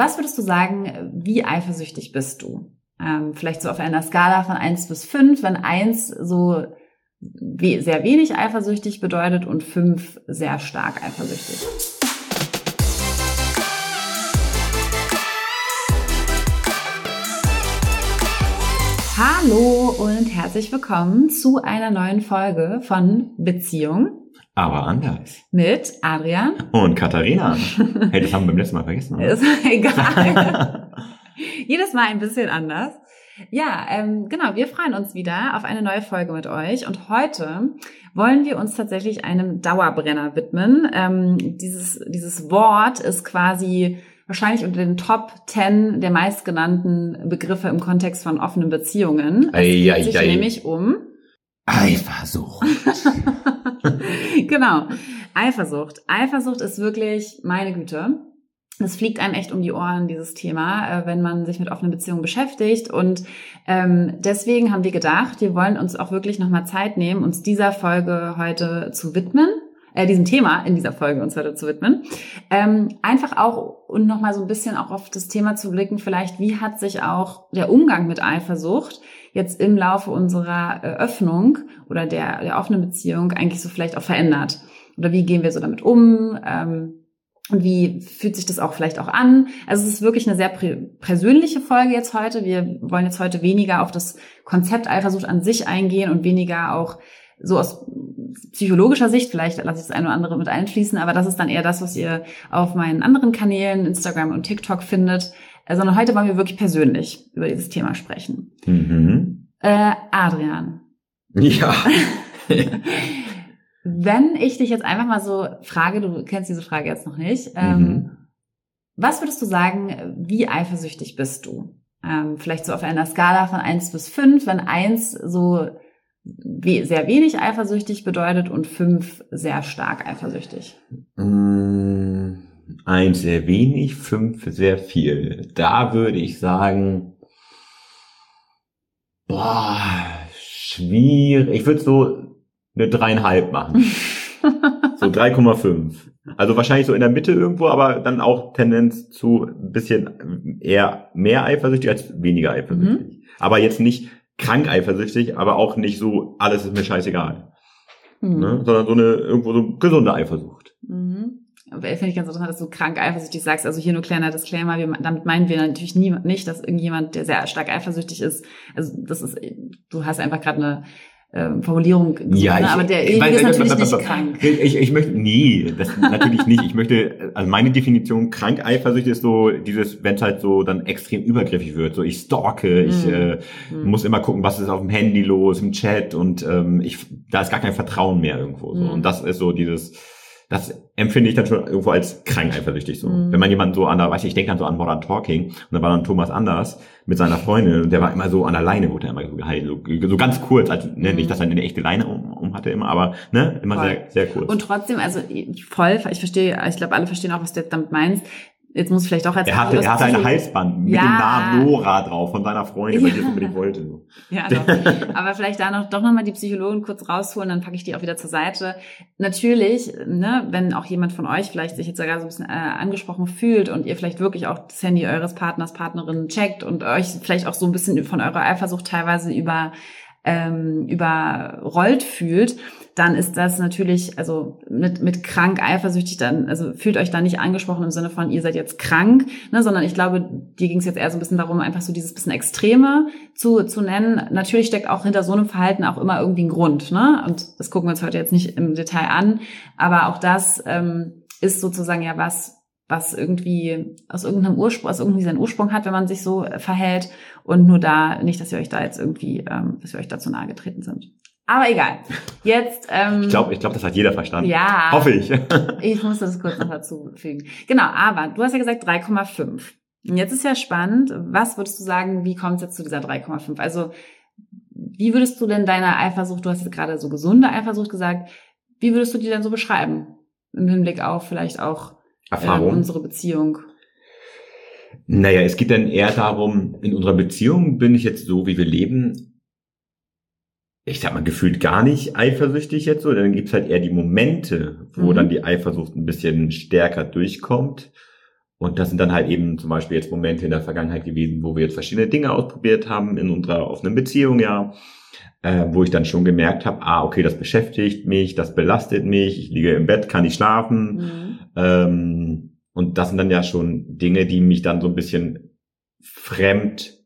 Was würdest du sagen, wie eifersüchtig bist du? Ähm, vielleicht so auf einer Skala von eins bis fünf, wenn eins so we sehr wenig eifersüchtig bedeutet und fünf sehr stark eifersüchtig. Hallo und herzlich willkommen zu einer neuen Folge von Beziehung. Aber anders. Mit Adrian. Und Katharina. Hey, das haben wir beim letzten Mal vergessen. Oder? Ist egal. Jedes Mal ein bisschen anders. Ja, ähm, genau, wir freuen uns wieder auf eine neue Folge mit euch und heute wollen wir uns tatsächlich einem Dauerbrenner widmen. Ähm, dieses, dieses Wort ist quasi wahrscheinlich unter den Top 10 der meistgenannten Begriffe im Kontext von offenen Beziehungen. Es Ei, geht ei, sich ei. nämlich um Eifersucht. genau. Eifersucht. Eifersucht ist wirklich, meine Güte, es fliegt einem echt um die Ohren, dieses Thema, äh, wenn man sich mit offenen Beziehungen beschäftigt. Und ähm, deswegen haben wir gedacht, wir wollen uns auch wirklich nochmal Zeit nehmen, uns dieser Folge heute zu widmen. Äh, diesem Thema in dieser Folge uns heute zu widmen. Ähm, einfach auch und nochmal so ein bisschen auch auf das Thema zu blicken, vielleicht wie hat sich auch der Umgang mit Eifersucht jetzt im Laufe unserer Öffnung oder der, der offenen Beziehung eigentlich so vielleicht auch verändert? Oder wie gehen wir so damit um? Ähm, und wie fühlt sich das auch vielleicht auch an? Also es ist wirklich eine sehr persönliche Folge jetzt heute. Wir wollen jetzt heute weniger auf das Konzept Eifersucht an sich eingehen und weniger auch so aus psychologischer Sicht, vielleicht lasse ich das eine oder andere mit einfließen, aber das ist dann eher das, was ihr auf meinen anderen Kanälen, Instagram und TikTok findet, sondern heute wollen wir wirklich persönlich über dieses Thema sprechen. Mhm. Äh, Adrian, Ja. wenn ich dich jetzt einfach mal so frage, du kennst diese Frage jetzt noch nicht, ähm, Mhm. was würdest du sagen, wie eifersüchtig bist du? Ähm, vielleicht so auf einer Skala von eins bis fünf, wenn eins so we sehr wenig eifersüchtig bedeutet und fünf sehr stark eifersüchtig. Mm, Eins sehr wenig, fünf sehr viel. Da würde ich sagen, boah, schwierig. Ich würde so eine dreieinhalb machen. So 3,5. Also wahrscheinlich so in der Mitte irgendwo, aber dann auch Tendenz zu ein bisschen eher mehr eifersüchtig als weniger eifersüchtig. Aber jetzt nicht krank eifersüchtig, aber auch nicht so, alles ist mir scheißegal. Hm. Ne? Sondern so eine irgendwo so gesunde Eifersucht. Finde ich ganz interessant, dass du krank eifersüchtig sagst. Also hier nur kleiner Disclaimer. Wir, damit meinen wir natürlich nie, nicht, dass irgendjemand, der sehr stark eifersüchtig ist, also das ist, du hast einfach gerade eine ähm, Formulierung gesucht, Ja, ne? ich- aber der ich- ist natürlich ich- nicht krank. Ich, ich möchte, nee, das natürlich nicht. Ich möchte, also meine Definition krank eifersüchtig ist so dieses, wenn es halt so dann extrem übergriffig wird. So ich stalke, ich Mhm. äh, Mhm. muss immer gucken, was ist auf dem Handy los, im Chat und ähm, ich, da ist gar kein Vertrauen mehr irgendwo. So. Mhm. Und das ist so dieses, das empfinde ich dann schon irgendwo als krank eifersüchtig so. Mhm. Wenn man jemanden so an der, weiß ich, ich denke dann so an Modern Talking und da war dann Thomas Anders mit seiner Freundin und der war immer so an der Leine, wurde er immer so geheilt, so, so ganz kurz, also ne, Mhm. nicht, dass er eine echte Leine um, um hatte immer, aber ne, immer Voll. sehr, sehr kurz. Und trotzdem, also voll, ich verstehe, ich glaube, alle verstehen auch, was du jetzt damit meinst. Jetzt muss ich vielleicht auch als er hatte, er hatte eine Psycho- Halsband mit Ja. dem Namen Nora drauf von seiner Freundin, weil Ja. die das unbedingt wollte. Ja, doch. Aber vielleicht da noch doch nochmal die Psychologin kurz rausholen, dann packe ich die auch wieder zur Seite. Natürlich, ne, wenn auch jemand von euch vielleicht sich jetzt sogar so ein bisschen äh, angesprochen fühlt und ihr vielleicht wirklich auch das Handy eures Partners, Partnerin checkt und euch vielleicht auch so ein bisschen von eurer Eifersucht teilweise über ähm, überrollt fühlt, dann ist das natürlich, also mit, mit krank eifersüchtig, dann, also fühlt euch da nicht angesprochen im Sinne von, ihr seid jetzt krank, ne, sondern ich glaube, dir ging es jetzt eher so ein bisschen darum, einfach so dieses bisschen Extreme zu, zu nennen. Natürlich steckt auch hinter so einem Verhalten auch immer irgendwie ein Grund, ne? Und das gucken wir uns heute jetzt nicht im Detail an, aber auch das ähm, ist sozusagen ja was, was irgendwie aus irgendeinem Ursprung, aus irgendwie seinen Ursprung hat, wenn man sich so äh, verhält und nur da, nicht, dass wir euch da jetzt irgendwie, ähm, dass wir euch dazu nahe getreten sind. Aber egal. Jetzt, ähm, Ich glaube, ich glaub, das hat jeder verstanden. ja, Hoffe ich. ich musste das kurz noch dazu fügen. Genau, aber du hast ja gesagt 3,5. Und jetzt ist ja spannend, was würdest du sagen, wie kommt es jetzt zu dieser 3,5? Also, wie würdest du denn deine Eifersucht, du hast jetzt gerade so gesunde Eifersucht gesagt, wie würdest du die denn so beschreiben? Im Hinblick auf vielleicht auch Erfahrung. unsere Beziehung. Naja, es geht dann eher darum, in unserer Beziehung bin ich jetzt so, wie wir leben, ich sag mal, gefühlt gar nicht eifersüchtig jetzt so. Dann gibt's halt eher die Momente, wo Mhm. dann die Eifersucht ein bisschen stärker durchkommt. Und das sind dann halt eben zum Beispiel jetzt Momente in der Vergangenheit gewesen, wo wir jetzt verschiedene Dinge ausprobiert haben in unserer offenen Beziehung, ja, äh, wo ich dann schon gemerkt habe, ah, okay, das beschäftigt mich, das belastet mich, ich liege im Bett, kann nicht schlafen. Mhm. Ähm, und das sind dann ja schon Dinge, die mich dann so ein bisschen fremd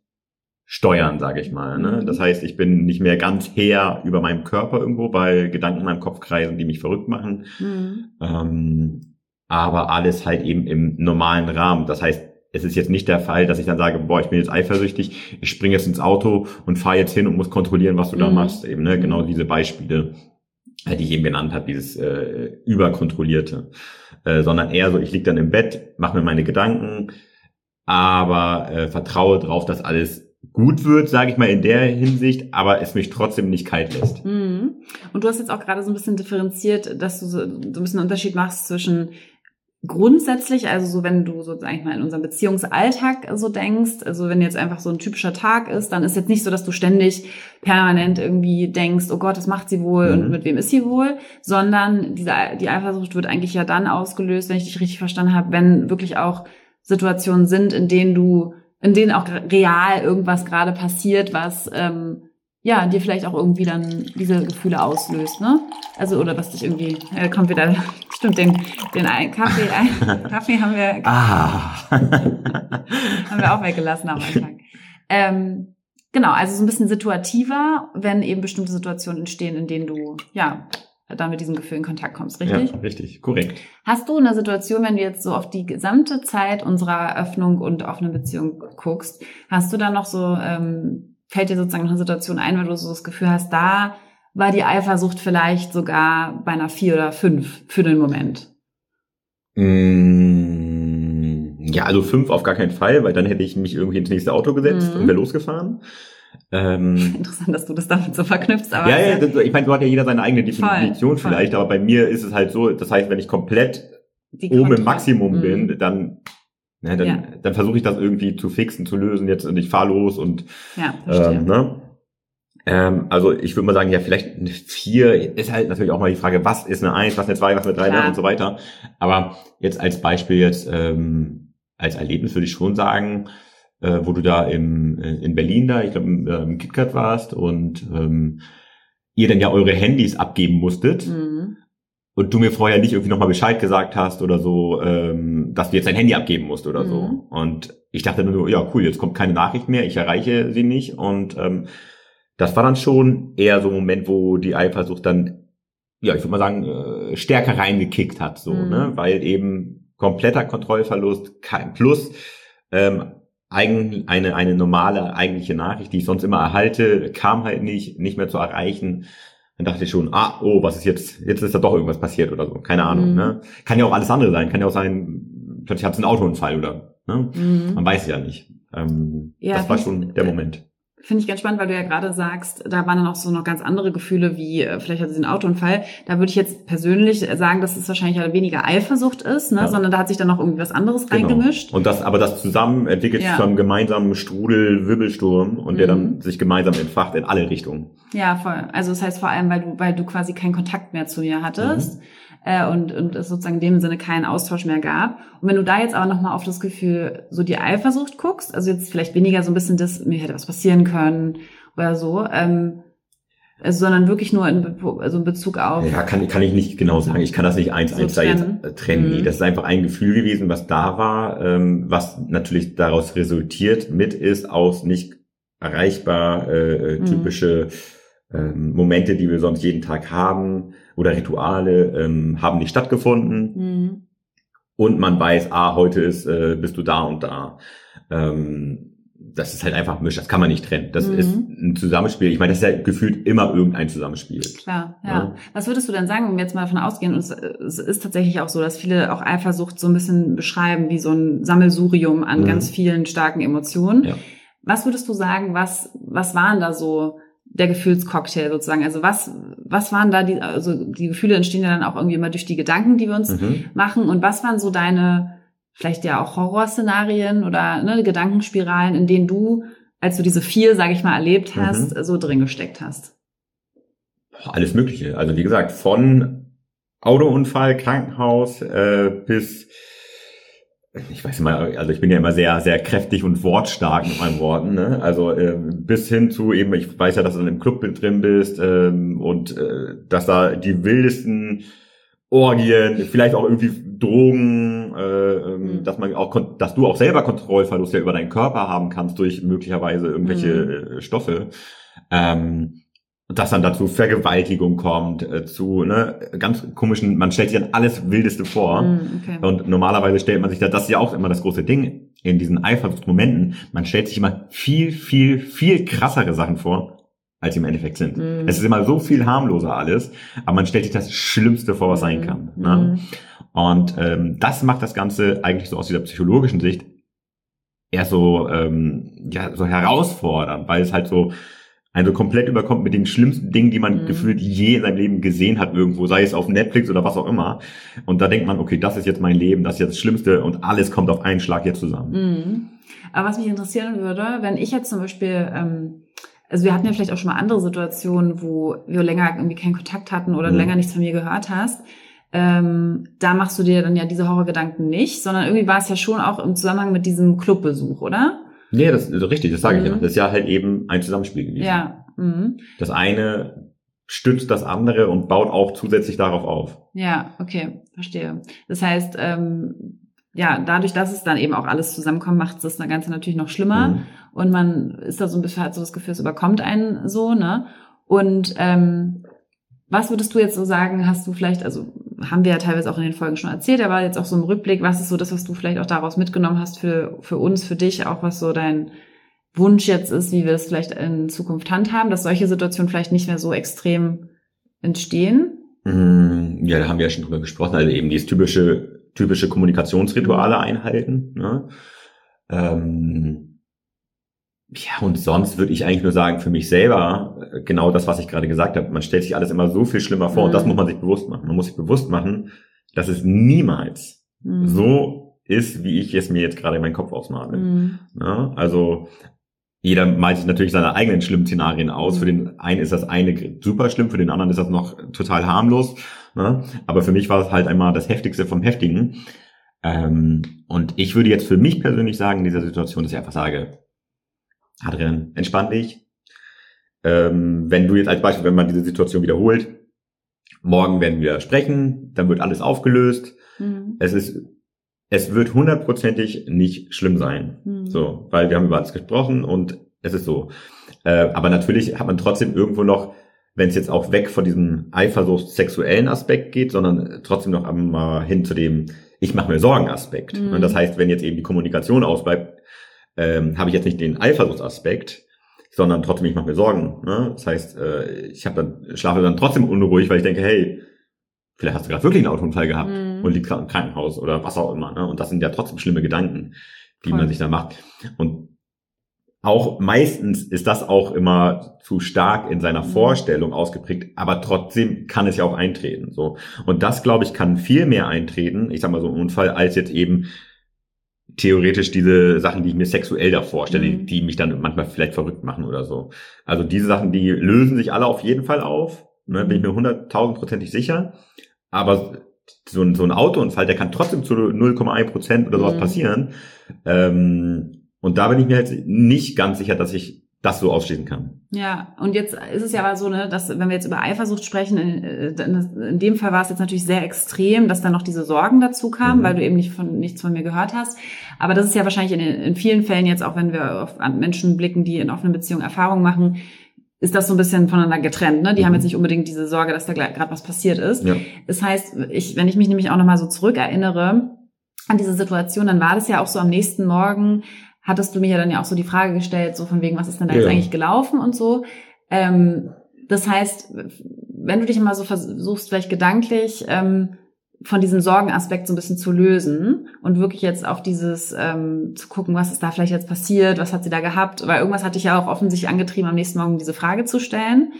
steuern, sage ich mal. Ne? Mhm. Das heißt, ich bin nicht mehr ganz her über meinem Körper irgendwo, weil Gedanken in meinem Kopf kreisen, die mich verrückt machen. Mhm. Ähm, aber alles halt eben im normalen Rahmen. Das heißt, es ist jetzt nicht der Fall, dass ich dann sage, boah, ich bin jetzt eifersüchtig, ich springe jetzt ins Auto und fahre jetzt hin und muss kontrollieren, was du mhm. da machst. Eben, ne? Genau diese Beispiele, äh, die ich eben genannt habe, dieses äh, überkontrollierte. Äh, sondern eher so, ich lieg dann im Bett, mache mir meine Gedanken, aber äh, vertraue drauf, dass alles gut wird, sage ich mal in der Hinsicht, aber es mich trotzdem nicht kalt lässt. Mhm. Und du hast jetzt auch gerade so ein bisschen differenziert, dass du so, so ein bisschen einen Unterschied machst zwischen grundsätzlich, also so wenn du so sag ich mal in unserem Beziehungsalltag so denkst, also wenn jetzt einfach so ein typischer Tag ist, dann ist jetzt nicht so, dass du ständig permanent irgendwie denkst, oh Gott, was macht sie wohl mhm. und mit wem ist sie wohl, sondern diese die Eifersucht wird eigentlich ja dann ausgelöst, wenn ich dich richtig verstanden habe, wenn wirklich auch Situationen sind, in denen du in denen auch real irgendwas gerade passiert, was ähm, ja dir vielleicht auch irgendwie dann diese Gefühle auslöst, ne? Also oder was dich irgendwie äh, kommt wieder stimmt den den ein Kaffee ein, Kaffee haben wir ah. haben wir auch weggelassen am Anfang. Ähm, genau, also so ein bisschen situativer, wenn eben bestimmte Situationen entstehen, in denen du ja dann mit diesem Gefühl in Kontakt kommst, richtig? Ja, richtig, korrekt. Hast du eine Situation, wenn du jetzt so auf die gesamte Zeit unserer Öffnung und offenen Beziehung guckst, hast du da noch so, ähm, fällt dir sozusagen noch eine Situation ein, weil du so das Gefühl hast, da war die Eifersucht vielleicht sogar bei einer vier oder fünf für den Moment? Mm, ja, also fünf auf gar keinen Fall, weil dann hätte ich mich irgendwie ins nächste Auto gesetzt mhm. und wäre losgefahren. Ähm, Interessant, dass du das damit so verknüpfst. Aber ja, ja, das, ich meine, du hat ja jeder seine eigene Definition voll, vielleicht, voll. aber bei mir ist es halt so, das heißt, wenn ich komplett oben im Maximum mhm. bin, dann, ne, dann, ja. dann versuche ich das irgendwie zu fixen, zu lösen jetzt und ich fahre los und ja, verstehe. Ähm, ne? Ähm, also ich würde mal sagen, ja, vielleicht eine 4 ist halt natürlich auch mal die Frage, was ist eine 1, was eine 2, was eine 3 Klar. und so weiter. Aber jetzt als Beispiel jetzt, ähm, als Erlebnis würde ich schon sagen, äh, wo du da im, äh, in Berlin da, ich glaube im, äh, im KitKat warst und ähm, ihr dann ja eure Handys abgeben musstet. Mhm. Und du mir vorher nicht irgendwie nochmal Bescheid gesagt hast oder so, ähm, dass du jetzt dein Handy abgeben musst oder mhm. so. Und ich dachte nur, ja cool, jetzt kommt keine Nachricht mehr, ich erreiche sie nicht. Und ähm, das war dann schon eher so ein Moment, wo die Eifersucht dann, ja, ich würde mal sagen, äh, stärker reingekickt hat, so, mhm. ne? Weil eben kompletter Kontrollverlust, kein Plus, ähm, eigentlich eine, eine normale eigentliche Nachricht, die ich sonst immer erhalte, kam halt nicht, nicht mehr zu erreichen. Dann dachte ich schon, ah, oh, was ist jetzt, jetzt ist da doch irgendwas passiert oder so. Keine Ahnung, mhm. ne? Kann ja auch alles andere sein. Kann ja auch sein, plötzlich hat es einen Autounfall oder, ne? Mhm. Man weiß ja nicht. Ähm, ja, das war schon der Moment. Finde ich ganz spannend, weil du ja gerade sagst, da waren dann auch so noch ganz andere Gefühle, wie äh, vielleicht hatte sie einen Autounfall. Da würde ich jetzt persönlich sagen, dass es wahrscheinlich halt weniger Eifersucht ist, ne? Ja. sondern da hat sich dann noch irgendwie was anderes genau. reingemischt. Und das, aber das zusammen entwickelt ja. sich zu einem gemeinsamen Strudel, Wirbelsturm und mhm. der dann mhm. sich gemeinsam entfacht in alle Richtungen. Ja, voll. Also das heißt vor allem, weil du, weil du quasi keinen Kontakt mehr zu mir hattest. Mhm äh, und, und es sozusagen in dem Sinne keinen Austausch mehr gab. Und wenn du da jetzt aber nochmal auf das Gefühl, so die Eifersucht guckst, also jetzt vielleicht weniger so ein bisschen das, mir hätte was passieren können oder so, ähm, also, sondern wirklich nur in, also in Bezug auf. Ja, kann, kann ich nicht genau sagen. Ich kann das nicht eins, so eins trennen. da jetzt trennen. Mhm. Das ist einfach ein Gefühl gewesen, was da war, ähm, was natürlich daraus resultiert mit ist aus nicht erreichbar äh, mhm. Ähm, Momente, die wir sonst jeden Tag haben oder Rituale ähm, haben nicht stattgefunden. Mhm. Und man weiß, ah, heute ist, äh, bist du da und da. Ähm, das ist halt einfach misch, das kann man nicht trennen. Das mhm. ist ein Zusammenspiel. Ich meine, das ist ja gefühlt immer irgendein Zusammenspiel. Klar, ja. ja. Was würdest du denn sagen, wenn wir jetzt mal davon ausgehen, und es, es ist tatsächlich auch so, dass viele auch Eifersucht so ein bisschen beschreiben wie so ein Sammelsurium an mhm. ganz vielen starken Emotionen. Ja. Was würdest du sagen, was, was waren da so der Gefühlscocktail sozusagen. Also was, was waren da die, also die Gefühle entstehen ja dann auch irgendwie immer durch die Gedanken, die wir uns mhm. machen. Und was waren so deine, vielleicht ja auch Horrorszenarien oder ne, Gedankenspiralen, in denen du, als du diese vier, sage ich mal, erlebt mhm. hast, mhm. so drin gesteckt hast? Alles Mögliche. Also wie gesagt, von Autounfall, Krankenhaus äh, bis ich weiß immer, also ich bin ja immer sehr, sehr kräftig und wortstark mit meinen Worten, ne? Also äh, bis hin zu eben, ich weiß ja, dass du dann im Club drin bist ähm, und äh, dass da die wildesten Orgien, vielleicht auch irgendwie Drogen, äh, ähm, mhm. dass man auch, dass du auch selber Kontrollverlust ja über deinen Körper haben kannst durch möglicherweise irgendwelche mhm. Äh, Stoffe. Ähm, dass dann dazu Vergewaltigung kommt, äh, zu ne, ganz komischen, man stellt sich dann alles Wildeste vor. Mm, okay. Und normalerweise stellt man sich da, das ist ja auch immer das große Ding in diesen Eifersuchtsmomenten, man stellt sich immer viel, viel, viel krassere Sachen vor, als sie im Endeffekt sind. Mm. Es ist immer so viel harmloser alles, aber man stellt sich das Schlimmste vor, was mm. sein kann. Ne? Und ähm, das macht das Ganze eigentlich so aus dieser psychologischen Sicht eher so, ähm, ja, so herausfordernd, weil es halt so also komplett überkommt mit den schlimmsten Dingen, die man mhm. gefühlt je in seinem Leben gesehen hat irgendwo, sei es auf Netflix oder was auch immer. Und da denkt man, okay, das ist jetzt mein Leben, das ist jetzt das Schlimmste und alles kommt auf einen Schlag jetzt zusammen. Mhm. Aber was mich interessieren würde, wenn ich jetzt zum Beispiel, ähm, also wir hatten ja vielleicht auch schon mal andere Situationen, wo wir länger irgendwie keinen Kontakt hatten oder mhm. länger nichts von mir gehört hast. Ähm, da machst du dir dann ja diese Horrorgedanken nicht, sondern irgendwie war es ja schon auch im Zusammenhang mit diesem Clubbesuch, oder? Nee, das ist richtig, das sage mhm. ich ja. Das ist ja halt eben ein Zusammenspiel gewesen. Ja. Mhm. Das eine stützt das andere und baut auch zusätzlich darauf auf. Ja, okay, verstehe. Das heißt, ähm, ja, dadurch, dass es dann eben auch alles zusammenkommt, macht es das Ganze natürlich noch schlimmer. Mhm. Und man ist da so ein bisschen, hat so das Gefühl, es überkommt einen so, ne? Und ähm, was würdest du jetzt so sagen, hast du vielleicht, also haben wir ja teilweise auch in den Folgen schon erzählt, aber jetzt auch so im Rückblick, was ist so das, was du vielleicht auch daraus mitgenommen hast für, für uns, für dich, auch was so dein Wunsch jetzt ist, wie wir es vielleicht in Zukunft handhaben, dass solche Situationen vielleicht nicht mehr so extrem entstehen? Mm, ja, da haben wir ja schon drüber gesprochen, also eben dieses typische, typische Kommunikationsrituale einhalten. Ne? Ähm, ja, und sonst würde ich eigentlich nur sagen, für mich selber, äh, genau das, was ich gerade gesagt habe, man stellt sich alles immer so viel schlimmer vor mhm. und das mhm. muss man sich bewusst machen. Man muss sich bewusst machen, dass es niemals mhm. so ist, wie ich es mir jetzt gerade in meinen Kopf ausmale. Mhm. Ja, also jeder malt sich natürlich seine eigenen schlimmen Szenarien aus. Für den einen ist das eine super schlimm, für den anderen ist das noch total harmlos. Ne? Aber für mich war es halt einmal das Heftigste vom Heftigen. Ähm, und ich würde jetzt für mich persönlich sagen, in dieser Situation, dass ich einfach sage, Adrian, entspann dich. Ähm, wenn du jetzt als Beispiel, wenn man diese Situation wiederholt, morgen werden wir sprechen, dann wird alles aufgelöst. Mhm. Es ist, es wird hundertprozentig nicht schlimm sein. Mhm. So, weil wir haben über alles gesprochen und es ist so. Äh, aber natürlich hat man trotzdem irgendwo noch, wenn es jetzt auch weg von diesem Eifersucht sexuellen Aspekt geht, sondern trotzdem noch einmal hin zu dem, ich mache mir Sorgen Aspekt. Mhm. Und das heißt, wenn jetzt eben die Kommunikation ausbleibt, ähm, habe ich jetzt nicht den Eifersuchtsaspekt, sondern trotzdem, ich mache mir Sorgen. Ne? Das heißt, äh, ich habe dann schlafe dann trotzdem unruhig, weil ich denke, hey, vielleicht hast du gerade wirklich einen Autounfall gehabt mhm. und liegst gerade im Krankenhaus oder was auch immer. Ne? Und das sind ja trotzdem schlimme Gedanken, die Voll. man sich da macht. Und auch meistens ist das auch immer zu stark in seiner mhm. Vorstellung ausgeprägt, aber trotzdem kann es ja auch eintreten. So und das glaube ich kann viel mehr eintreten. Ich sag mal so ein Unfall als jetzt eben theoretisch diese Sachen, die ich mir sexuell da vorstelle, mhm. die mich dann manchmal vielleicht verrückt machen oder so. Also diese Sachen, die lösen sich alle auf jeden Fall auf, ne, bin ich mir hunderttausendprozentig sicher. Aber so ein, so ein Autounfall, der kann trotzdem zu 0,1 Prozent oder sowas mhm. passieren. Ähm, und da bin ich mir halt nicht ganz sicher, dass ich das so ausschließen kann. Ja, und jetzt ist es ja aber so, ne, dass wenn wir jetzt über Eifersucht sprechen, in, äh, in dem Fall war es jetzt natürlich sehr extrem, dass dann noch diese Sorgen dazu kamen, mhm. weil du eben nicht von nichts von mir gehört hast. Aber das ist ja wahrscheinlich in, in vielen Fällen jetzt auch, wenn wir auf Menschen blicken, die in offenen Beziehungen Erfahrungen machen, ist das so ein bisschen voneinander getrennt. Ne? Die mhm. haben jetzt nicht unbedingt diese Sorge, dass da gerade was passiert ist. Ja. Das heißt, ich, wenn ich mich nämlich auch nochmal so zurückerinnere an diese Situation, dann war das ja auch so am nächsten Morgen, hattest du mir ja dann ja auch so die Frage gestellt, so von wegen, was ist denn da ja. jetzt eigentlich gelaufen und so. Ähm, das heißt, wenn du dich immer so versuchst, vielleicht gedanklich ähm, von diesem Sorgenaspekt so ein bisschen zu lösen und wirklich jetzt auf dieses ähm, zu gucken, was ist da vielleicht jetzt passiert, was hat sie da gehabt, weil irgendwas hatte ich ja auch offensichtlich angetrieben, am nächsten Morgen diese Frage zu stellen.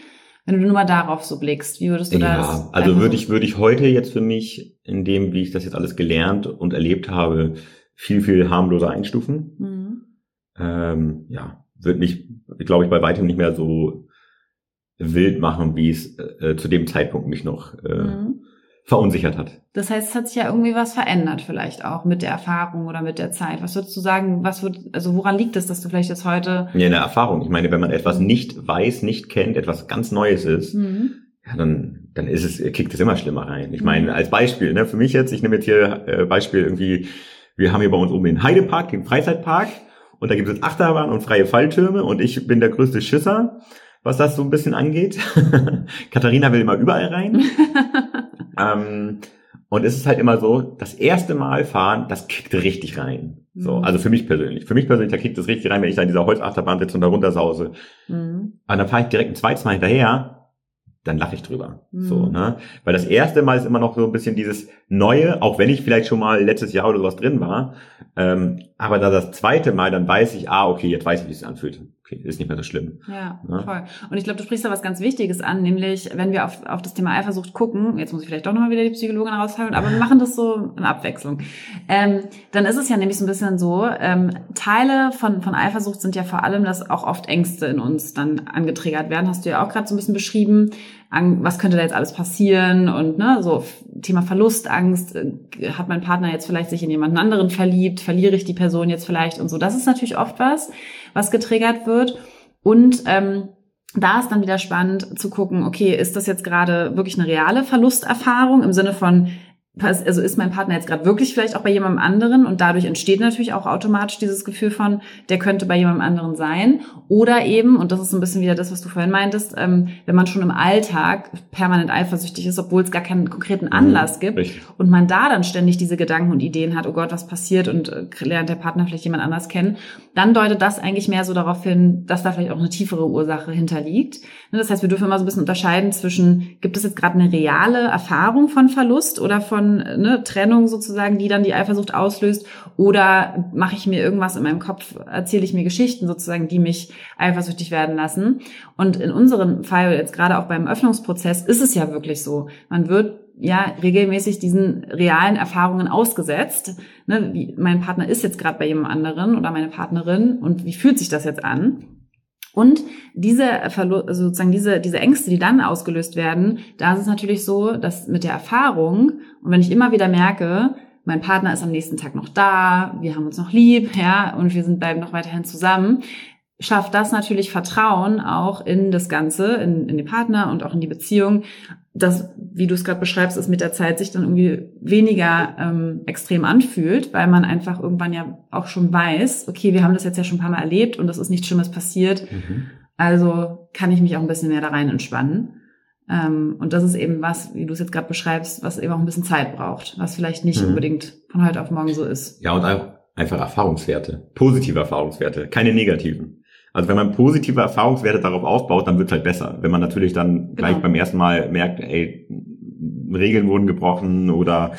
Wenn du nur mal darauf so blickst, wie würdest du ja, das? Ja, also würde ich, würde ich heute jetzt für mich, in dem, wie ich das jetzt alles gelernt und erlebt habe, viel, viel harmloser einstufen. Mhm. Ähm, ja, wird mich, glaube ich, bei weitem nicht mehr so wild machen, wie es äh, zu dem Zeitpunkt mich noch äh, mhm. verunsichert hat. Das heißt, es hat sich ja irgendwie was verändert vielleicht auch mit der Erfahrung oder mit der Zeit. Was würdest du sagen, was wird, also woran liegt es, dass du vielleicht jetzt heute... Ja, eine Erfahrung. Ich meine, wenn man etwas nicht weiß, nicht kennt, etwas ganz Neues ist, mhm. ja, dann, dann ist es, kickt es immer schlimmer rein. Ich meine, mhm. als Beispiel, ne, für mich jetzt, ich nehme jetzt hier äh, Beispiel irgendwie, wir haben hier bei uns oben den Heidepark, den Freizeitpark, und da gibt es Achterbahn und freie Falltürme und ich bin der größte Schisser, was das so ein bisschen angeht. Katharina will immer überall rein. ähm, und es ist halt immer so, das erste Mal fahren, das kickt richtig rein. So, mhm. also für mich persönlich. Für mich persönlich, da kickt es richtig rein, wenn ich da in dieser Holzachterbahn sitze und da runtersause. Mhm. Aber dann fahre ich direkt ein zweites Mal hinterher dann lache ich drüber. Mhm. So, ne? Weil das erste Mal ist immer noch so ein bisschen dieses Neue, auch wenn ich vielleicht schon mal letztes Jahr oder sowas drin war. Ähm, aber da das zweite Mal, dann weiß ich, ah, okay, jetzt weiß ich, wie es sich anfühlt okay, ist nicht mehr so schlimm. Ja, ja, voll. Und ich glaube, du sprichst da was ganz Wichtiges an, nämlich wenn wir auf, auf das Thema Eifersucht gucken, jetzt muss ich vielleicht doch nochmal wieder die Psychologin raushalten, aber wir machen das so in Abwechslung. Ähm, dann ist es ja nämlich so ein bisschen so, ähm, Teile von, von Eifersucht sind ja vor allem, dass auch oft Ängste in uns dann angetriggert werden. Hast du ja auch gerade so ein bisschen beschrieben, was könnte da jetzt alles passieren und ne, so Thema Verlustangst, äh, hat mein Partner jetzt vielleicht sich in jemanden anderen verliebt, verliere ich die Person jetzt vielleicht und so. Das ist natürlich oft was was getriggert wird. Und ähm, da ist dann wieder spannend zu gucken, okay, ist das jetzt gerade wirklich eine reale Verlusterfahrung im Sinne von, also ist mein Partner jetzt gerade wirklich vielleicht auch bei jemandem anderen und dadurch entsteht natürlich auch automatisch dieses Gefühl von, der könnte bei jemandem anderen sein. Oder eben, und das ist so ein bisschen wieder das, was du vorhin meintest, ähm, wenn man schon im Alltag permanent eifersüchtig ist, obwohl es gar keinen konkreten mhm, Anlass gibt Richtig. und man da dann ständig diese Gedanken und Ideen hat, oh Gott, was passiert und äh, lernt der Partner vielleicht jemand anders kennen, dann deutet das eigentlich mehr so darauf hin, dass da vielleicht auch eine tiefere Ursache hinterliegt. Ne, das heißt, wir dürfen immer so ein bisschen unterscheiden zwischen, gibt es jetzt gerade eine reale Erfahrung von Verlust oder von von ne, Trennung sozusagen, die dann die Eifersucht auslöst, oder mache ich mir irgendwas in meinem Kopf, erzähle ich mir Geschichten sozusagen, die mich eifersüchtig werden lassen. Und in unserem Fall, jetzt gerade auch beim Öffnungsprozess, ist es ja wirklich so. Man wird ja regelmäßig diesen realen Erfahrungen ausgesetzt. Ne, wie, mein Partner ist jetzt gerade bei jemand anderen oder meine Partnerin und wie fühlt sich das jetzt an? Und diese also sozusagen diese diese Ängste, die dann ausgelöst werden, da ist es natürlich so, dass mit der Erfahrung und wenn ich immer wieder merke, mein Partner ist am nächsten Tag noch da, wir haben uns noch lieb, ja, und wir sind bleiben noch weiterhin zusammen, schafft das natürlich Vertrauen auch in das Ganze, in, in den Partner und auch in die Beziehung, das, wie du es gerade beschreibst, ist mit der Zeit sich dann irgendwie weniger ähm, extrem anfühlt, weil man einfach irgendwann ja auch schon weiß, okay, wir haben das jetzt ja schon ein paar Mal erlebt und es ist nichts Schlimmes passiert. Mhm. Also kann ich mich auch ein bisschen mehr da rein entspannen. Ähm, und das ist eben was, wie du es jetzt gerade beschreibst, was eben auch ein bisschen Zeit braucht, was vielleicht nicht mhm. unbedingt von heute auf morgen so ist. Ja, und einfach Erfahrungswerte, positive Erfahrungswerte, keine negativen. Also wenn man positive Erfahrungswerte darauf aufbaut, dann wird es halt besser. Wenn man natürlich dann genau. gleich beim ersten Mal merkt, ey, Regeln wurden gebrochen oder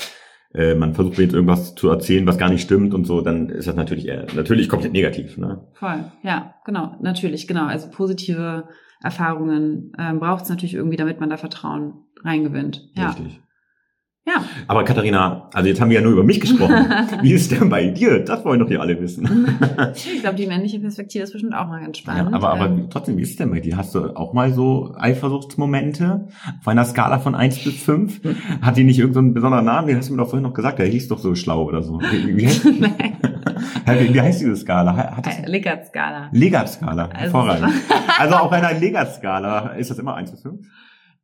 äh, man versucht mir jetzt irgendwas zu erzählen, was gar nicht stimmt und so, dann ist das natürlich eher, natürlich komplett negativ. Ne? Voll, ja, genau, natürlich, genau. Also positive Erfahrungen ähm, braucht es natürlich irgendwie, damit man da Vertrauen reingewinnt. Ja. Richtig. Ja. Aber Katharina, also jetzt haben wir ja nur über mich gesprochen. Wie ist denn bei dir? Das wollen doch hier alle wissen. ich glaube, die männliche Perspektive ist bestimmt auch mal ganz spannend. Ja, aber, aber ähm, trotzdem, wie ist es denn bei dir? Hast du auch mal so Eifersuchtsmomente auf einer Skala von eins bis fünf? Hat die nicht irgendeinen so besonderen Namen? Den hast du mir doch vorhin noch gesagt, der hieß doch so schlau oder so. Wie, wie, heißt, wie heißt diese Skala? Das, Legat-Skala. Legat-Skala, also. Also auf einer Legat-Skala ist das immer eins bis fünf?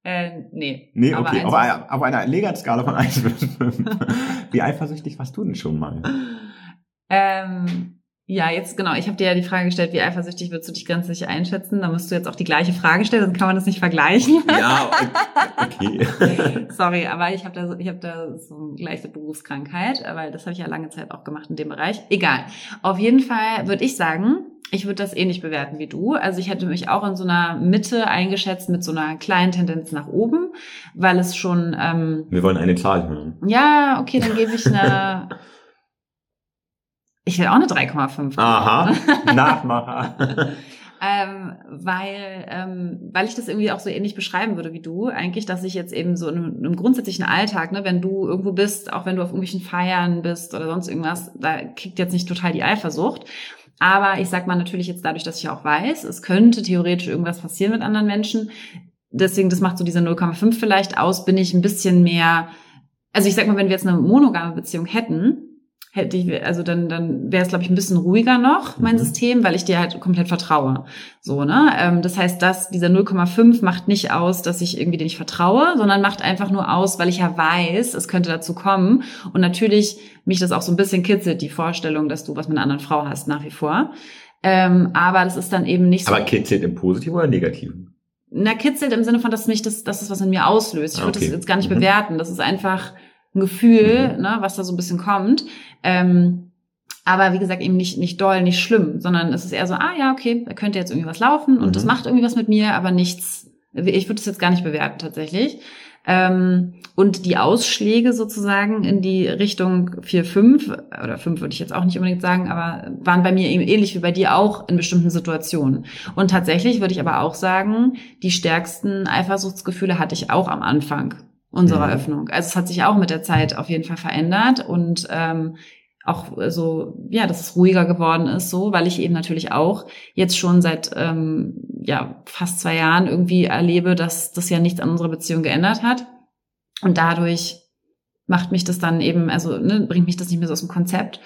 Äh, nee. Nee, okay. Aber, aber auf einer Legat-Skala von 1 bis 5. Wie eifersüchtig warst du denn schon mal? Ähm, ja, jetzt genau. Ich habe dir ja die Frage gestellt, wie eifersüchtig würdest du dich ganz sicher einschätzen? Da musst du jetzt auch die gleiche Frage stellen, dann kann man das nicht vergleichen. Ja, okay. Sorry, aber ich habe da, ich habe da so eine gleiche Berufskrankheit, weil das habe ich ja lange Zeit auch gemacht in dem Bereich. Egal. Auf jeden Fall würde ich sagen, ich würde das ähnlich bewerten wie du. Also ich hätte mich auch in so einer Mitte eingeschätzt mit so einer kleinen Tendenz nach oben, weil es schon. Ähm, Wir wollen eine Zahl hören. Ja, okay, dann gebe ich eine. Ich will auch eine 3,5. Aha, Nachmacher. ähm, weil, ähm, weil ich das irgendwie auch so ähnlich beschreiben würde wie du, eigentlich, dass ich jetzt eben so in einem, in einem grundsätzlichen Alltag, ne, wenn du irgendwo bist, auch wenn du auf irgendwelchen Feiern bist oder sonst irgendwas, da kickt jetzt nicht total die Eifersucht. Aber ich sag mal natürlich jetzt dadurch, dass ich auch weiß, es könnte theoretisch irgendwas passieren mit anderen Menschen. Deswegen, das macht so diese 0,5 vielleicht aus, bin ich ein bisschen mehr also ich sag mal, wenn wir jetzt eine monogame Beziehung hätten, hätte ich, also dann, dann wäre es, glaube ich, ein bisschen ruhiger noch, mein mhm. System, weil ich dir halt komplett vertraue. So, ne? Ähm, das heißt, dass dieser 0,5 macht nicht aus, dass ich irgendwie dir nicht vertraue, sondern macht einfach nur aus, weil ich ja weiß, es könnte dazu kommen. Und natürlich mich das auch so ein bisschen kitzelt, die Vorstellung, dass du was mit einer anderen Frau hast, nach wie vor. Ähm, aber das ist dann eben nicht so. Aber kitzelt im Positiven oder Negativen? Na, kitzelt im Sinne von, dass mich das, das ist was in mir auslöst. Ich würde okay. das jetzt gar nicht mhm. bewerten. Das ist einfach, ein Gefühl, mhm. ne, was da so ein bisschen kommt. Ähm, aber wie gesagt, eben nicht, nicht doll, nicht schlimm, sondern es ist eher so, ah ja, okay, da könnte jetzt irgendwie was laufen und mhm. das macht irgendwie was mit mir, aber nichts, ich würde es jetzt gar nicht bewerten tatsächlich. Ähm, und die Ausschläge sozusagen in die Richtung 4, 5, oder 5 würde ich jetzt auch nicht unbedingt sagen, aber waren bei mir eben ähnlich wie bei dir auch in bestimmten Situationen. Und tatsächlich würde ich aber auch sagen, die stärksten Eifersuchtsgefühle hatte ich auch am Anfang unserer mhm. Öffnung. Also es hat sich auch mit der Zeit auf jeden Fall verändert und ähm, auch so, ja, dass es ruhiger geworden ist, so, weil ich eben natürlich auch jetzt schon seit ähm, ja fast zwei Jahren irgendwie erlebe, dass das ja nichts an unserer Beziehung geändert hat und dadurch macht mich das dann eben, also ne, bringt mich das nicht mehr so aus dem Konzept.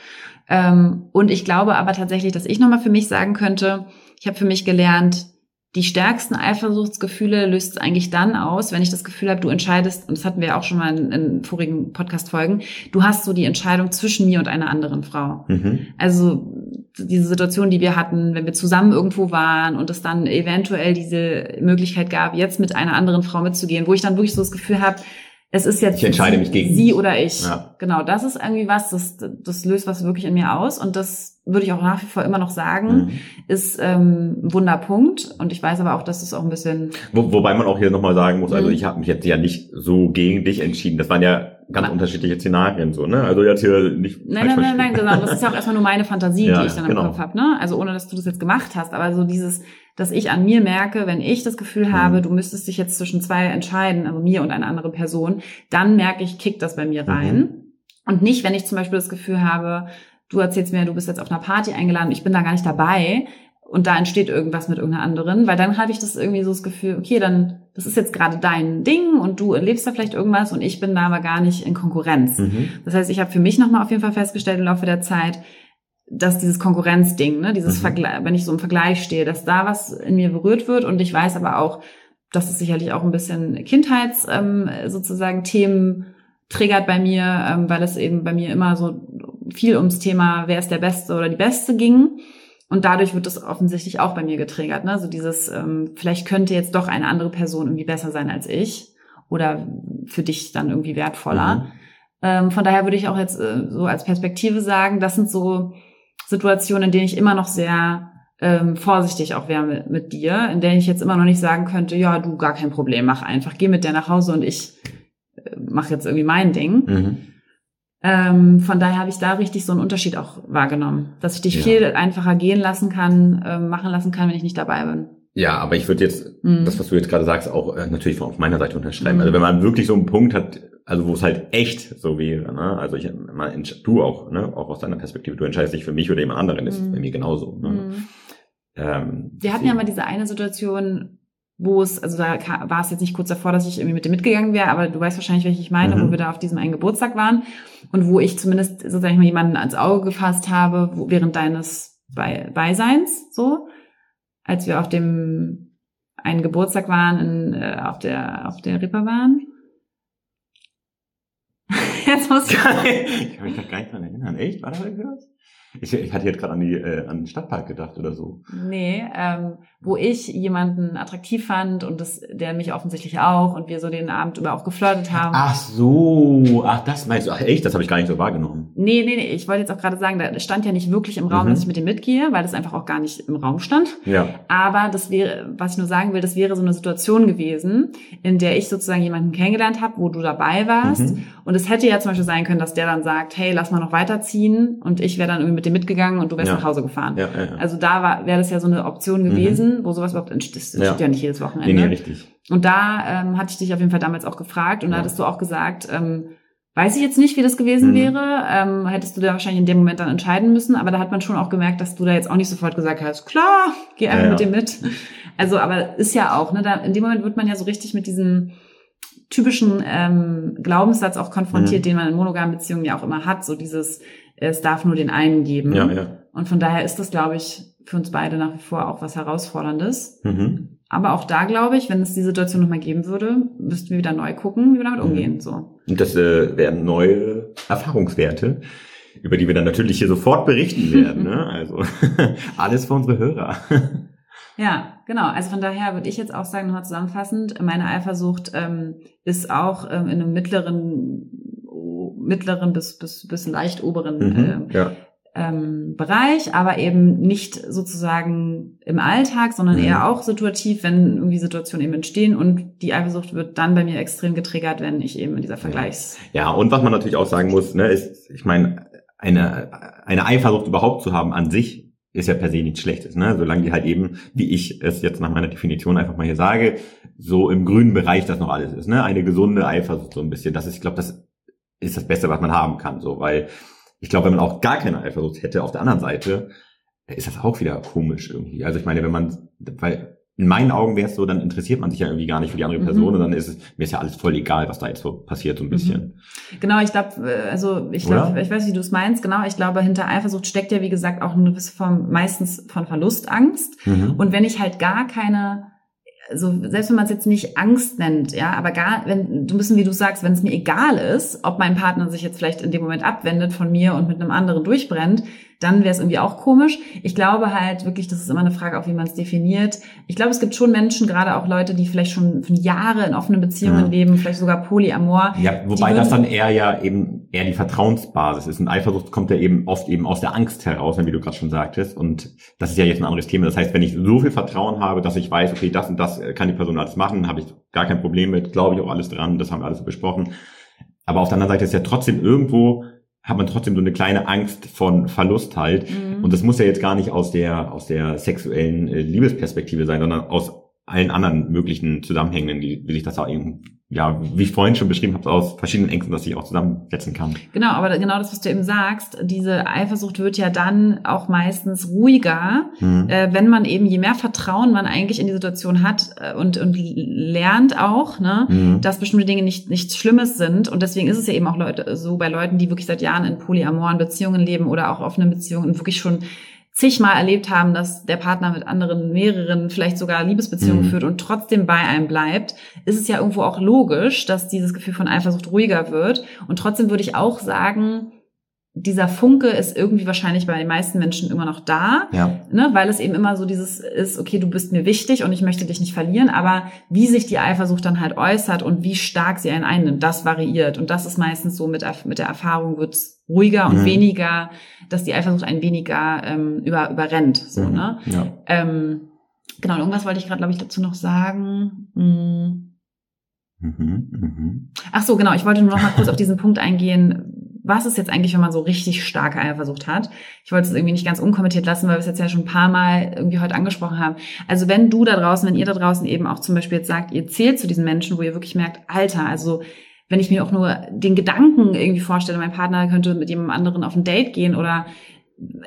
Ähm, und ich glaube aber tatsächlich, dass ich nochmal für mich sagen könnte, ich habe für mich gelernt, die stärksten Eifersuchtsgefühle löst es eigentlich dann aus, wenn ich das Gefühl habe, du entscheidest, und das hatten wir ja auch schon mal in, in vorigen Podcast-Folgen, du hast so die Entscheidung zwischen mir und einer anderen Frau. Mhm. Also diese Situation, die wir hatten, wenn wir zusammen irgendwo waren und es dann eventuell diese Möglichkeit gab, jetzt mit einer anderen Frau mitzugehen, wo ich dann wirklich so das Gefühl habe, es ist jetzt ich entscheide mich gegen sie oder ich. Ja. Genau, das ist irgendwie was, das, das löst was wirklich in mir aus und das würde ich auch nach wie vor immer noch sagen, mhm. ist ähm, ein Wunderpunkt. Und ich weiß aber auch, dass es auch ein bisschen. Wo, wobei man auch hier nochmal sagen muss, also mhm. ich habe mich jetzt ja nicht so gegen dich entschieden. Das waren ja ganz Na. unterschiedliche Szenarien so, ne? Also jetzt hier nicht. Nein, nein, nein, nein, genau. Das ist ja auch erstmal nur meine Fantasie, ja, die ich dann genau. im Kopf habe, ne? Also ohne dass du das jetzt gemacht hast, aber so dieses dass ich an mir merke, wenn ich das Gefühl mhm. habe, du müsstest dich jetzt zwischen zwei entscheiden, also mir und eine andere Person, dann merke ich, kickt das bei mir rein. Mhm. Und nicht, wenn ich zum Beispiel das Gefühl habe, du erzählst mir, du bist jetzt auf einer Party eingeladen, ich bin da gar nicht dabei und da entsteht irgendwas mit irgendeiner anderen, weil dann habe ich das irgendwie so das Gefühl, okay, dann, das ist jetzt gerade dein Ding und du erlebst da vielleicht irgendwas und ich bin da aber gar nicht in Konkurrenz. Mhm. Das heißt, ich habe für mich nochmal auf jeden Fall festgestellt im Laufe der Zeit, dass dieses Konkurrenzding, ne, dieses mhm. Vergleich, wenn ich so im Vergleich stehe, dass da was in mir berührt wird und ich weiß aber auch, dass es sicherlich auch ein bisschen Kindheits ähm, sozusagen Themen triggert bei mir, ähm, weil es eben bei mir immer so viel ums Thema, wer ist der Beste oder die Beste ging. Und dadurch wird das offensichtlich auch bei mir getriggert. Ne? So dieses, ähm, vielleicht könnte jetzt doch eine andere Person irgendwie besser sein als ich oder für dich dann irgendwie wertvoller. Mhm. Ähm, von daher würde ich auch jetzt äh, so als Perspektive sagen, das sind so Situationen, in denen ich immer noch sehr ähm, vorsichtig auch wäre mit, mit dir, in denen ich jetzt immer noch nicht sagen könnte, ja, du gar kein Problem, mach einfach, geh mit der nach Hause und ich äh, mache jetzt irgendwie mein Ding. Mhm. Ähm, von daher habe ich da richtig so einen Unterschied auch wahrgenommen, dass ich dich ja. viel einfacher gehen lassen kann, äh, machen lassen kann, wenn ich nicht dabei bin. Ja, aber ich würde jetzt mhm. das, was du jetzt gerade sagst, auch äh, natürlich von auf meiner Seite unterschreiben. Mhm. Also wenn man wirklich so einen Punkt hat, also wo es halt echt so wäre, ne? Also ich mal du auch, ne, auch aus deiner Perspektive, du entscheidest dich für mich oder jemand anderen, ist mhm. bei mir genauso. Ne? Mhm. Ähm, Wir hatten ja mal diese eine Situation, wo es, also da war es jetzt nicht kurz davor, dass ich irgendwie mit dir mitgegangen wäre, aber du weißt wahrscheinlich, welche ich meine, mhm. wo wir da auf diesem einen Geburtstag waren und wo ich zumindest sozusagen mal jemanden ans Auge gefasst habe, wo, während deines Be Beiseins, so, als wir auf dem einen Geburtstag waren, in, äh, auf der auf der Ripperbahn. Jetzt muss ich. ich kann mich da gar nicht dran erinnern. Echt? War da irgendwas? Ich, ich hatte jetzt gerade an, die, äh, an den Stadtpark gedacht oder so. Nee, ähm, wo ich jemanden attraktiv fand und das, der mich offensichtlich auch und wir so den Abend über auch geflirtet haben. Ach so, ach das meinst du, ach echt, das habe ich gar nicht so wahrgenommen. Nee, nee, nee, ich wollte jetzt auch gerade sagen, da stand ja nicht wirklich im Raum, mhm. dass ich mit dem mitgehe, weil das einfach auch gar nicht im Raum stand. Ja. Aber das wäre, was ich nur sagen will, das wäre so eine Situation gewesen, in der ich sozusagen jemanden kennengelernt habe, wo du dabei warst. Mhm. Und es hätte ja zum Beispiel sein können, dass der dann sagt, hey, lass mal noch weiterziehen und ich wäre dann irgendwie mit dem mitgegangen und du wärst ja. nach Hause gefahren. Ja, ja. Also da wäre das ja so eine Option gewesen, mhm. wo sowas überhaupt entsteht. Das entsteht ja. nicht jedes Wochenende. Nee, nee, richtig. Und da ähm, hatte ich dich auf jeden Fall damals auch gefragt und da hattest du auch gesagt, ähm, weiß ich jetzt nicht, wie das gewesen mhm. wäre. Ähm, hättest du da wahrscheinlich in dem Moment dann entscheiden müssen, aber da hat man schon auch gemerkt, dass du da jetzt auch nicht sofort gesagt hast, klar, geh einfach mit dem mit. Also, aber ist ja auch, ne, da, in dem Moment wird man ja so richtig mit diesem typischen ähm, Glaubenssatz auch konfrontiert, mhm. den man in monogamen Beziehungen ja auch immer hat, so dieses, es darf nur den einen geben. Ja, ja. Und von daher ist das, glaube ich, für uns beide nach wie vor auch was Herausforderndes. Mhm. Aber auch da glaube ich, wenn es die Situation nochmal geben würde, müssten wir wieder neu gucken, wie wir damit mhm. umgehen. So. Und das äh, wären neue Erfahrungswerte, über die wir dann natürlich hier sofort berichten werden. ne? Also alles für unsere Hörer. Ja, genau. Also von daher würde ich jetzt auch sagen, nochmal zusammenfassend, meine Eifersucht ähm, ist auch ähm, in einem mittleren, mittleren bis, bis, bis leicht oberen mhm, äh, ja ähm, Bereich, aber eben nicht sozusagen im Alltag, sondern mhm. eher auch situativ, wenn irgendwie Situationen eben entstehen und die Eifersucht wird dann bei mir extrem getriggert, wenn ich eben in dieser Vergleichs. Ja, und was man natürlich auch sagen muss, ne, ist, ich meine, eine, eine Eifersucht überhaupt zu haben an sich ist ja per se nichts Schlechtes, ne? Solange die halt eben, wie ich es jetzt nach meiner Definition einfach mal hier sage, so im grünen Bereich das noch alles ist, ne? Eine gesunde Eifersucht so ein bisschen. Das ist, ich glaube, das ist das Beste, was man haben kann, so, weil ich glaube, wenn man auch gar keine Eifersucht hätte auf der anderen Seite, ist das auch wieder komisch irgendwie. Also ich meine, wenn man, weil in meinen Augen wäre es so, dann interessiert man sich ja irgendwie gar nicht für die andere mhm. Person mhm. und dann ist es, mir ist ja alles voll egal, was da jetzt so passiert, so ein mhm. bisschen. Genau, ich glaube, äh, also ich glaube, ich weiß, wie du es meinst, genau, ich glaube, hinter Eifersucht steckt ja, wie gesagt, auch eine gewisse Form meistens von Verlustangst. Mhm. Und wenn ich halt gar keine also selbst wenn man es jetzt nicht Angst nennt, ja, aber gar, wenn du müssen, wie du sagst, wenn es mir egal ist, ob mein Partner sich jetzt vielleicht in dem Moment abwendet von mir und mit einem anderen durchbrennt, dann wäre es irgendwie auch komisch. Ich glaube halt wirklich, das ist immer eine Frage, auch wie man es definiert. Ich glaube, es gibt schon Menschen, gerade auch Leute, die vielleicht schon Jahre in offenen Beziehungen ja. leben, vielleicht sogar Polyamor. Ja, wobei das dann eher ja eben eher die Vertrauensbasis ist. Und Eifersucht kommt ja eben oft eben aus der Angst heraus, wie du gerade schon sagtest. Und das ist ja jetzt ein anderes Thema. Das heißt, wenn ich so viel Vertrauen habe, dass ich weiß, okay, das und das kann die Person alles machen, habe ich gar kein Problem mit, glaube ich auch alles dran, das haben wir alles besprochen. Aber auf der anderen Seite ist ja trotzdem irgendwo hat man trotzdem so eine kleine Angst von Verlust halt. Mhm. Und das muss ja jetzt gar nicht aus der, aus der sexuellen äh, Liebesperspektive sein, sondern aus allen anderen möglichen Zusammenhängen, die, wie sich das auch eben ja, wie ich vorhin schon beschrieben habe, aus verschiedenen Ängsten, dass ich auch zusammensetzen kann. Genau, aber genau das, was du eben sagst, diese Eifersucht wird ja dann auch meistens ruhiger, mhm. äh, wenn man eben, je mehr Vertrauen man eigentlich in die Situation hat äh, und, und lernt auch, ne, mhm. dass bestimmte Dinge nicht nichts Schlimmes sind. Und deswegen ist es ja eben auch Leute, so bei Leuten, die wirklich seit Jahren in polyamoren Beziehungen leben oder auch offenen Beziehungen wirklich schon zigmal erlebt haben, dass der Partner mit anderen mehreren, vielleicht sogar Liebesbeziehungen mhm. führt und trotzdem bei einem bleibt, ist es ja irgendwo auch logisch, dass dieses Gefühl von Eifersucht ruhiger wird. Und trotzdem würde ich auch sagen, dieser Funke ist irgendwie wahrscheinlich bei den meisten Menschen immer noch da, ja. ne, weil es eben immer so dieses ist, okay, du bist mir wichtig und ich möchte dich nicht verlieren, aber wie sich die Eifersucht dann halt äußert und wie stark sie einen einnimmt, das variiert und das ist meistens so mit, mit der Erfahrung wird's ruhiger und mhm. weniger, dass die Eifersucht einen weniger ähm, über, überrennt, so, mhm. ne? Ja. Ähm, genau, irgendwas wollte ich gerade, glaube ich, dazu noch sagen. Hm. Mhm, mhm. Ach so, genau. Ich wollte nur noch mal kurz auf diesen Punkt eingehen, was ist jetzt eigentlich, wenn man so richtig starke Eifersucht hat? Ich wollte es irgendwie nicht ganz unkommentiert lassen, weil wir es jetzt ja schon ein paar Mal irgendwie heute angesprochen haben. Also wenn du da draußen, wenn ihr da draußen eben auch zum Beispiel jetzt sagt, ihr zählt zu diesen Menschen, wo ihr wirklich merkt, Alter, also wenn ich mir auch nur den Gedanken irgendwie vorstelle, mein Partner könnte mit jemandem anderen auf ein Date gehen oder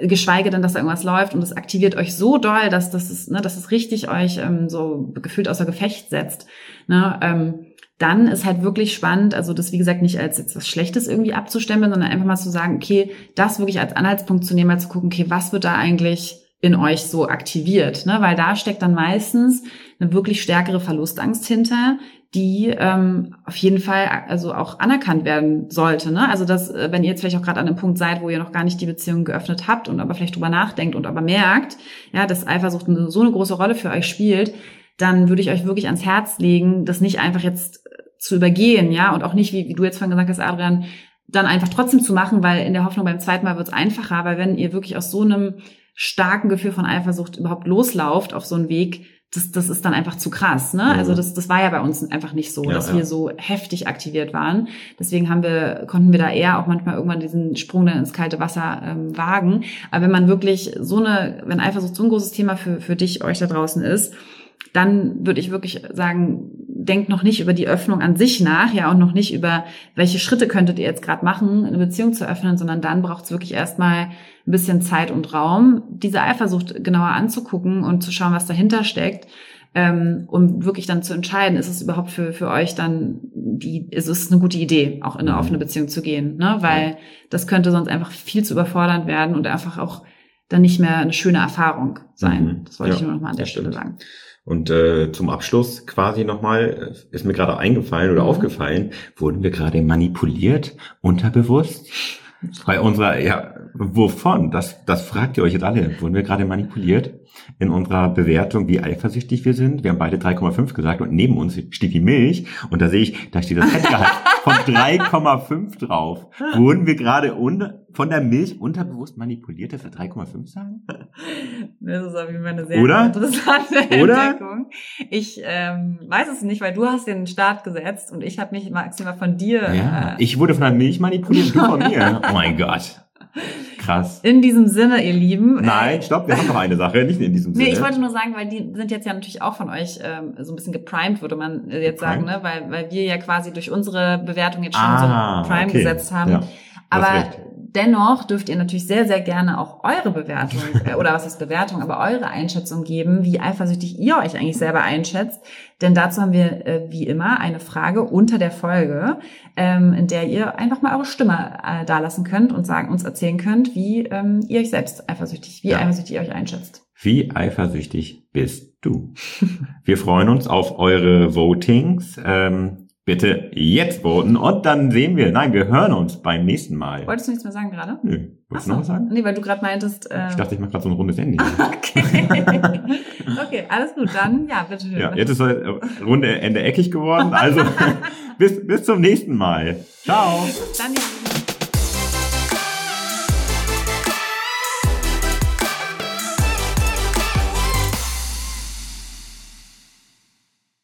geschweige denn, dass da irgendwas läuft und es aktiviert euch so doll, dass das ist, ne, dass es richtig euch ähm, so gefühlt außer Gefecht setzt. Ne, ähm, dann ist halt wirklich spannend, also das wie gesagt nicht als jetzt was Schlechtes irgendwie abzustempeln, sondern einfach mal zu sagen, okay, das wirklich als Anhaltspunkt zu nehmen, mal zu gucken, okay, was wird da eigentlich in euch so aktiviert, ne? Weil da steckt dann meistens eine wirklich stärkere Verlustangst hinter, die ähm, auf jeden Fall also auch anerkannt werden sollte. Ne? Also dass, äh, wenn ihr jetzt vielleicht auch gerade an einem Punkt seid, wo ihr noch gar nicht die Beziehung geöffnet habt und aber vielleicht drüber nachdenkt und aber merkt, ja, dass Eifersucht so eine große Rolle für euch spielt, dann würde ich euch wirklich ans Herz legen, das nicht einfach jetzt zu übergehen, ja, und auch nicht, wie, wie du jetzt vorhin gesagt hast, Adrian, dann einfach trotzdem zu machen, weil in der Hoffnung beim zweiten Mal wird es einfacher, aber wenn ihr wirklich aus so einem starken Gefühl von Eifersucht überhaupt loslauft auf so einen Weg, das, das ist dann einfach zu krass. Ne? Mhm. Also das, das war ja bei uns einfach nicht so, ja, dass ja. wir so heftig aktiviert waren. Deswegen haben wir, konnten wir da eher auch manchmal irgendwann diesen Sprung dann ins kalte Wasser ähm, wagen. Aber wenn man wirklich so eine, wenn Eifersucht so ein großes Thema für, für dich, euch da draußen ist, dann würde ich wirklich sagen, denkt noch nicht über die Öffnung an sich nach, ja, und noch nicht über, welche Schritte könntet ihr jetzt gerade machen, eine Beziehung zu öffnen, sondern dann braucht es wirklich erstmal ein bisschen Zeit und Raum, diese Eifersucht genauer anzugucken und zu schauen, was dahinter steckt. ähm, um wirklich dann zu entscheiden, ist es überhaupt für, für euch dann die, ist es eine gute Idee, auch in eine Mhm. offene Beziehung zu gehen, ne? Weil das könnte sonst einfach viel zu überfordernd werden und einfach auch dann nicht mehr eine schöne Erfahrung sein. Mhm. Das wollte Ja, ich nur noch mal an der Stelle stimmt. sagen. Und äh, zum Abschluss quasi nochmal, ist mir gerade eingefallen oder Mhm. aufgefallen, wurden wir gerade manipuliert, unterbewusst? Bei unserer, ja, wovon? Das, das fragt ihr euch jetzt alle. Wurden wir gerade manipuliert in unserer Bewertung, wie eifersüchtig wir sind? Wir haben beide 3,5 gesagt und neben uns steht die Milch und da sehe ich, da steht das Fettgehalt von 3,5 drauf. Wurden wir gerade un von der Milch unterbewusst manipuliert, dass wir 3,5 sagen? Das ist auf jeden Fall eine sehr Oder? interessante Oder? Entdeckung. Ich ähm, weiß es nicht, weil du hast den Start gesetzt und ich habe mich maximal von dir Ja, äh, ich wurde von der Milch manipuliert, du von mir. Oh mein Gott. Krass. in diesem Sinne, ihr Lieben. Nein, stopp, wir haben noch eine Sache, nicht in diesem Sinne. Nee, ich wollte nur sagen, weil die sind jetzt ja natürlich auch von euch ähm, so ein bisschen geprimed, würde man äh, jetzt sagen, ne? Weil, weil wir ja quasi durch unsere Bewertung jetzt schon Ah, so Prime okay. gesetzt haben. Ja, Aber. Dennoch dürft ihr natürlich sehr, sehr gerne auch eure Bewertung, äh, oder was ist Bewertung, aber eure Einschätzung geben, wie eifersüchtig ihr euch eigentlich selber einschätzt. Denn dazu haben wir äh, wie immer eine Frage unter der Folge, ähm, in der ihr einfach mal eure Stimme äh, dalassen könnt und sagen, uns erzählen könnt, wie ähm, ihr euch selbst eifersüchtig, wie Ja. eifersüchtig ihr euch einschätzt. Wie eifersüchtig bist du? Wir freuen uns auf eure Votings. Ähm, bitte jetzt voten und dann sehen wir, nein, wir hören uns beim nächsten Mal. Wolltest du nichts mehr sagen gerade? Nö, wolltest du noch was sagen? Nee, weil du gerade meintest. Äh, Ich dachte, ich mache gerade so ein rundes Ende. okay. okay, alles gut. Dann, ja, bitte schön. Ja, jetzt ist halt Runde Ende eckig geworden. Also bis, bis zum nächsten Mal. Ciao. Dann, Lieben.